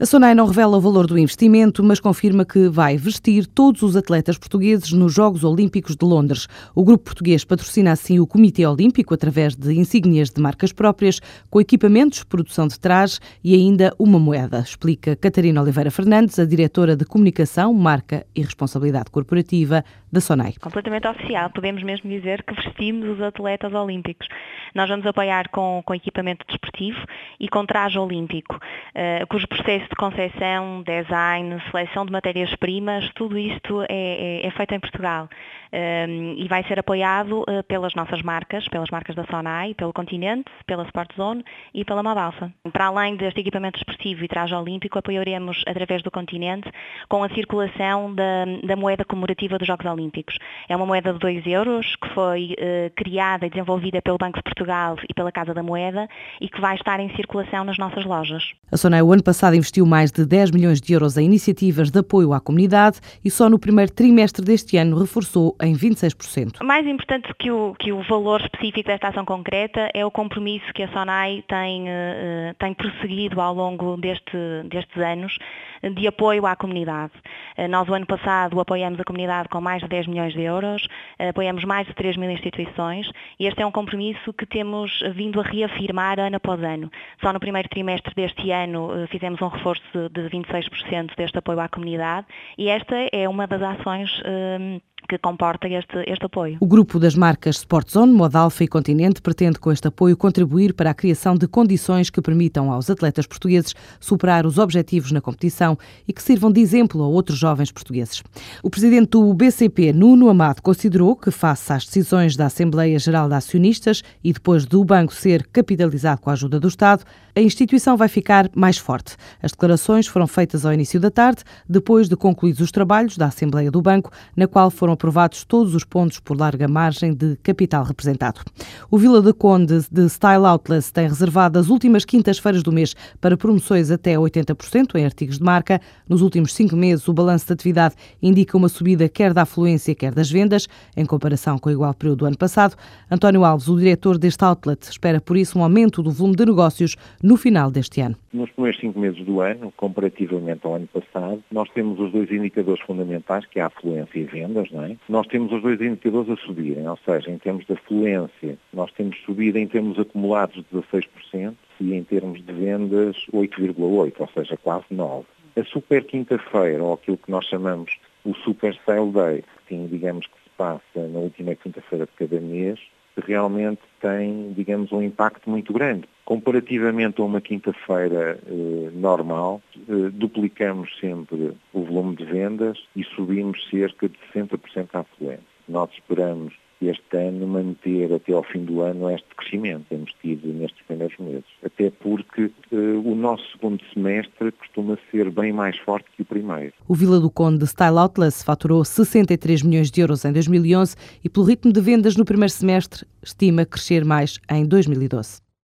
A Sonai não revela o valor do investimento, mas confirma que vai vestir todos os atletas portugueses nos Jogos Olímpicos de Londres. O grupo português patrocina assim o Comitê Olímpico através de insígnias de marcas próprias, com equipamentos, produção de trajes e ainda uma moeda, explica Catarina Oliveira Fernandes, a diretora de Comunicação, Marca e Responsabilidade Corporativa da Sonai. Completamente oficial, podemos mesmo dizer que vestimos os atletas olímpicos. Nós vamos apoiar com, com equipamento desportivo e com traje olímpico, uh, cujo processo de concepção, design, seleção de matérias-primas, tudo isto é, é, é, feito em Portugal e vai ser apoiado uh, pelas nossas marcas, pelas marcas da Sonai, pelo Continente, pela Sport Zone e pela Modalfa. Para além deste equipamento desportivo e traje olímpico, apoiaremos através do Continente com a circulação da, da moeda comemorativa dos Jogos Olímpicos. É uma moeda de 2 euros que foi uh, criada e desenvolvida pelo Banco de Portugal e pela Casa da Moeda e que vai estar em circulação nas nossas lojas. A Sonai o ano passado investiu mais de 10 milhões de euros em iniciativas de apoio à comunidade e só no primeiro trimestre deste ano reforçou em 26%. Mais importante que o, que o valor específico desta ação concreta é o compromisso que a SONAI tem, uh, tem prosseguido ao longo deste, destes anos de apoio à comunidade. Uh, nós, o ano passado, apoiamos a comunidade com mais de 10 milhões de euros, uh, apoiamos mais de 3 mil instituições e este é um compromisso que temos vindo a reafirmar ano após ano. Só no primeiro trimestre deste ano fizemos um reforço de 26% deste apoio à comunidade e esta é uma das ações que comporta este, este apoio. O grupo das marcas Sportzone, Modalfa e Continente pretende com este apoio contribuir para a criação de condições que permitam aos atletas portugueses superar os objetivos na competição e que sirvam de exemplo a outros jovens portugueses. O presidente do BCP, Nuno Amado, considerou que, face às decisões da Assembleia Geral de Acionistas e depois do banco ser capitalizado com a ajuda do Estado, a instituição vai ficar mais forte. As declarações foram feitas ao início da tarde, depois de concluídos os trabalhos da Assembleia do Banco, na qual foram aprovados todos os pontos por larga margem de capital representado. O Vila de Conde de Style Outlets tem reservado as últimas quintas-feiras do mês para promoções até 80% em artigos de marca. Nos últimos cinco meses, o balanço de atividade indica uma subida quer da afluência, quer das vendas, em comparação com o igual período do ano passado. António Alves, o diretor deste outlet, espera por isso um aumento do volume de negócios no final deste ano. Nos primeiros cinco meses do ano, comparativamente ao ano passado, nós temos os dois indicadores fundamentais, que é a afluência e vendas, não é? Nós temos os dois indicadores a subirem, ou seja, em termos de afluência, nós temos subido em termos acumulados 16% e em termos de vendas 8,8%, ou seja, quase 9%. A super quinta-feira, ou aquilo que nós chamamos o Super Sale Day, que digamos que se passa na última quinta-feira de cada mês, realmente tem, digamos, um impacto muito grande. Comparativamente a uma quinta-feira eh, normal, duplicamos sempre o volume de vendas e subimos cerca de 60% a afluência. Nós esperamos este ano manter até ao fim do ano este crescimento que temos tido nestes primeiros meses. Até porque uh, o nosso segundo semestre costuma ser bem mais forte que o primeiro. O Vila do Conde Style Outlets faturou 63 milhões de euros em 2011 e pelo ritmo de vendas no primeiro semestre estima crescer mais em 2012.